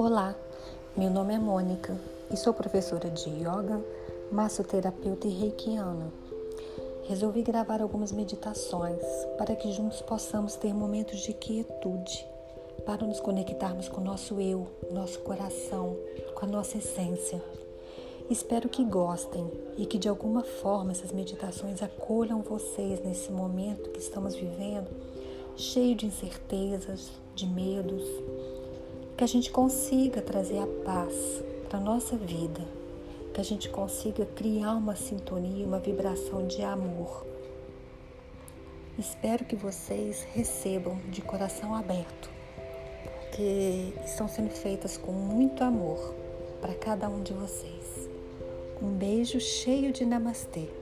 Olá, meu nome é Mônica e sou professora de yoga, massoterapeuta e reikiana. Resolvi gravar algumas meditações para que juntos possamos ter momentos de quietude, para nos conectarmos com o nosso eu, nosso coração, com a nossa essência. Espero que gostem e que de alguma forma essas meditações acolham vocês nesse momento que estamos vivendo cheio de incertezas, de medos, que a gente consiga trazer a paz para a nossa vida, que a gente consiga criar uma sintonia, uma vibração de amor. Espero que vocês recebam de coração aberto, porque estão sendo feitas com muito amor para cada um de vocês. Um beijo cheio de namastê.